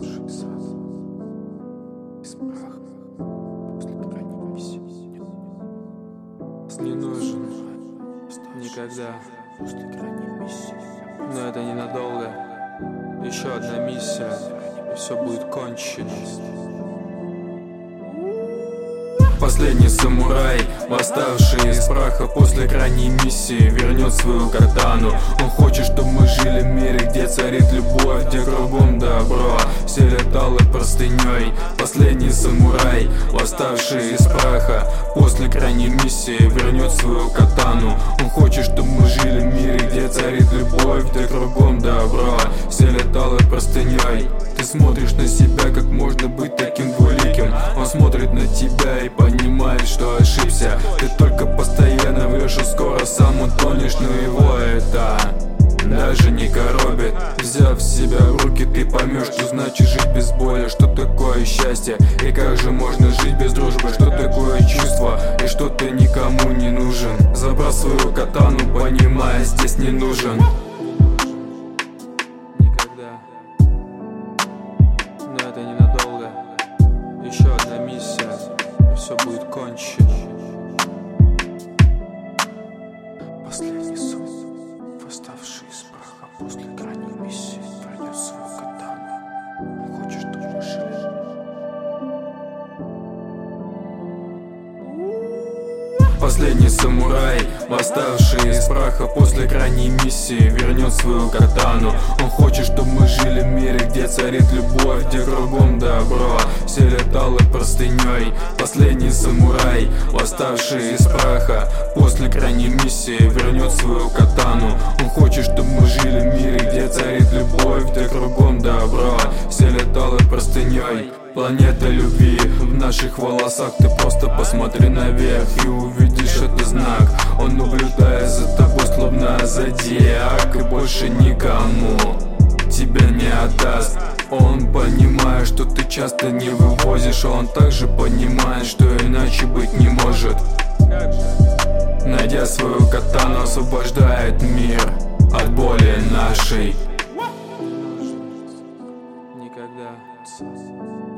Уставший никогда, но это ненадолго. Еще одна миссия, и все будет кончено. Последний самурай, восставший из праха после крайней миссии Вернет свою катану. Он хочет, чтобы мы жили в мире, где царит любовь Где кругом добро, селят алой простыней. Последний самурай, восставший из праха После крайней миссии вернет свою катану. Он хочет, чтобы мы жили в мире, где царит любовь Где кругом добро, селят алой простыней. Ты смотришь на себя, как можно быть таким двуликим Он смотрит на тебя и без боли Что такое счастье? И как же можно жить без дружбы? Что такое чувство? И что ты никому не нужен? Забрасываю катану, понимая, здесь не нужен. Никогда. Но это ненадолго. Еще одна миссия. Все будет кончено. Последний сон, восставший из праха после Последний самурай, восставший из праха после крайней миссии, вернет свою катану. Он хочет, чтобы мы жили в мире, где царит любовь, где кругом добро Селят алой простыней Последний самурай, восставший из праха После крайней миссии вернет свою катану. Он хочет, чтобы мы жили в мире, где царит любовь Где кругом добро Селят алой простыней Планета любви наших волосах. Ты просто посмотри наверх и увидишь это знак. Он наблюдает за тобой, словно зодиак И больше никому тебя не отдаст. Он понимает, что ты часто не вывозишь. Он также понимает, что иначе быть не может. Найдя свою катану, освобождает мир От боли нашей. Никогда